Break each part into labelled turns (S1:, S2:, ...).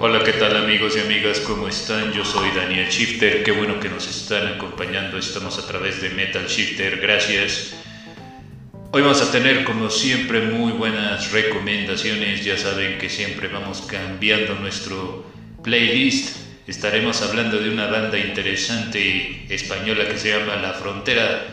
S1: Hola, ¿qué tal amigos y amigas? ¿Cómo están? Yo soy Daniel Shifter, qué bueno que nos están acompañando, estamos a través de Metal Shifter, gracias. Hoy vamos a tener como siempre muy buenas recomendaciones, ya saben que siempre vamos cambiando nuestro playlist. Estaremos hablando de una banda interesante española que se llama La Frontera,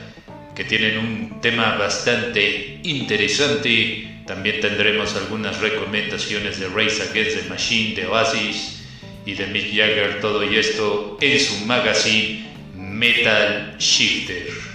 S1: que tienen un tema bastante interesante también tendremos algunas recomendaciones de Race Against the Machine, de Oasis y de Mick Jagger, todo y esto en su magazine Metal Shifter.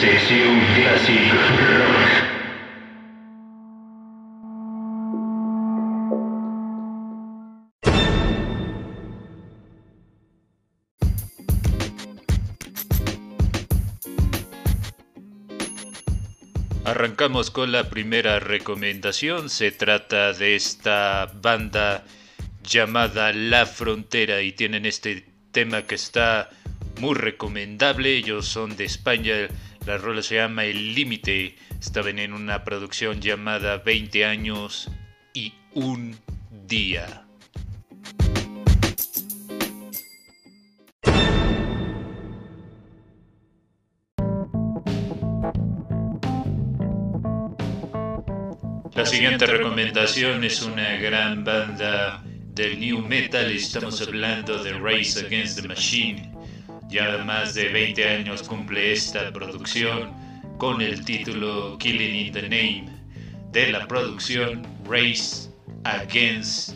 S2: Sección Classic Rock.
S1: Arrancamos con la primera recomendación. Se trata de esta banda llamada La Frontera y tienen este tema que está muy recomendable. Ellos son de España. La rola se llama El Límite. Estaban en una producción llamada 20 años y un día. La siguiente recomendación es una gran banda del new metal. Estamos hablando de Race Against the Machine. Ya más de 20 años cumple esta producción con el título Killing in the Name de la producción Race Against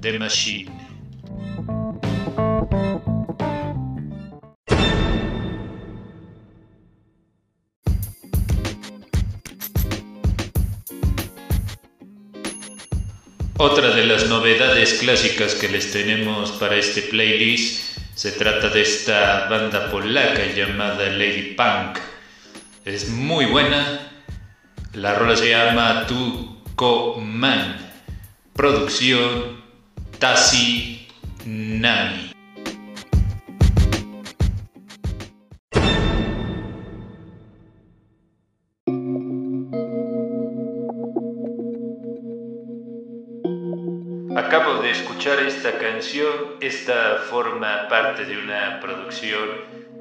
S1: the Machine. Otra de las novedades clásicas que les tenemos para este playlist se trata de esta banda polaca llamada Lady Punk. Es muy buena. La rola se llama Tu Man. Producción Tasi Nami. Acabo de escuchar esta canción, esta forma parte de una producción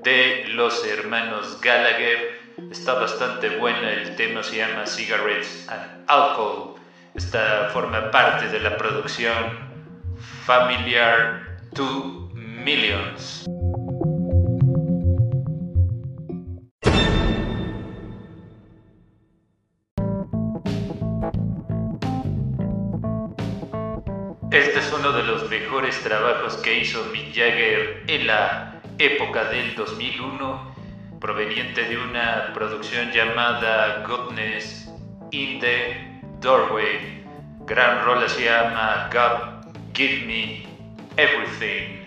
S1: de los hermanos Gallagher. Está bastante buena, el tema se llama Cigarettes and Alcohol. Esta forma parte de la producción Familiar 2 Millions. Este es uno de los mejores trabajos que hizo Mick Jagger en la época del 2001, proveniente de una producción llamada Goodness in the Doorway. Gran rola se llama God Give Me Everything.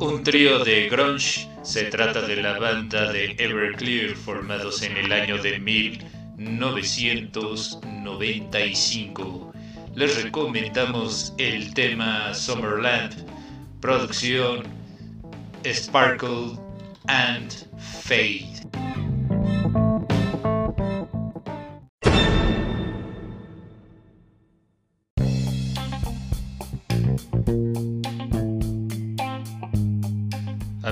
S1: Un trío de grunge, se trata de la banda de Everclear formados en el año de 1995. Les recomendamos el tema Summerland, producción Sparkle and Fade.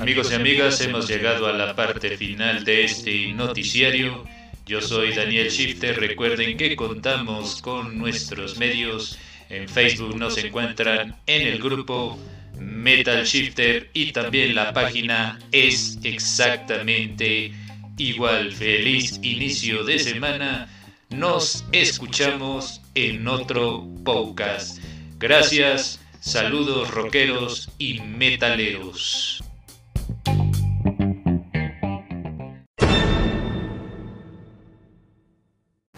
S1: Amigos y amigas, hemos llegado a la parte final de este noticiario. Yo soy Daniel Shifter. Recuerden que contamos con nuestros medios. En Facebook nos encuentran en el grupo Metal Shifter y también la página es exactamente igual. Feliz inicio de semana. Nos escuchamos en otro podcast. Gracias, saludos rockeros y metaleros.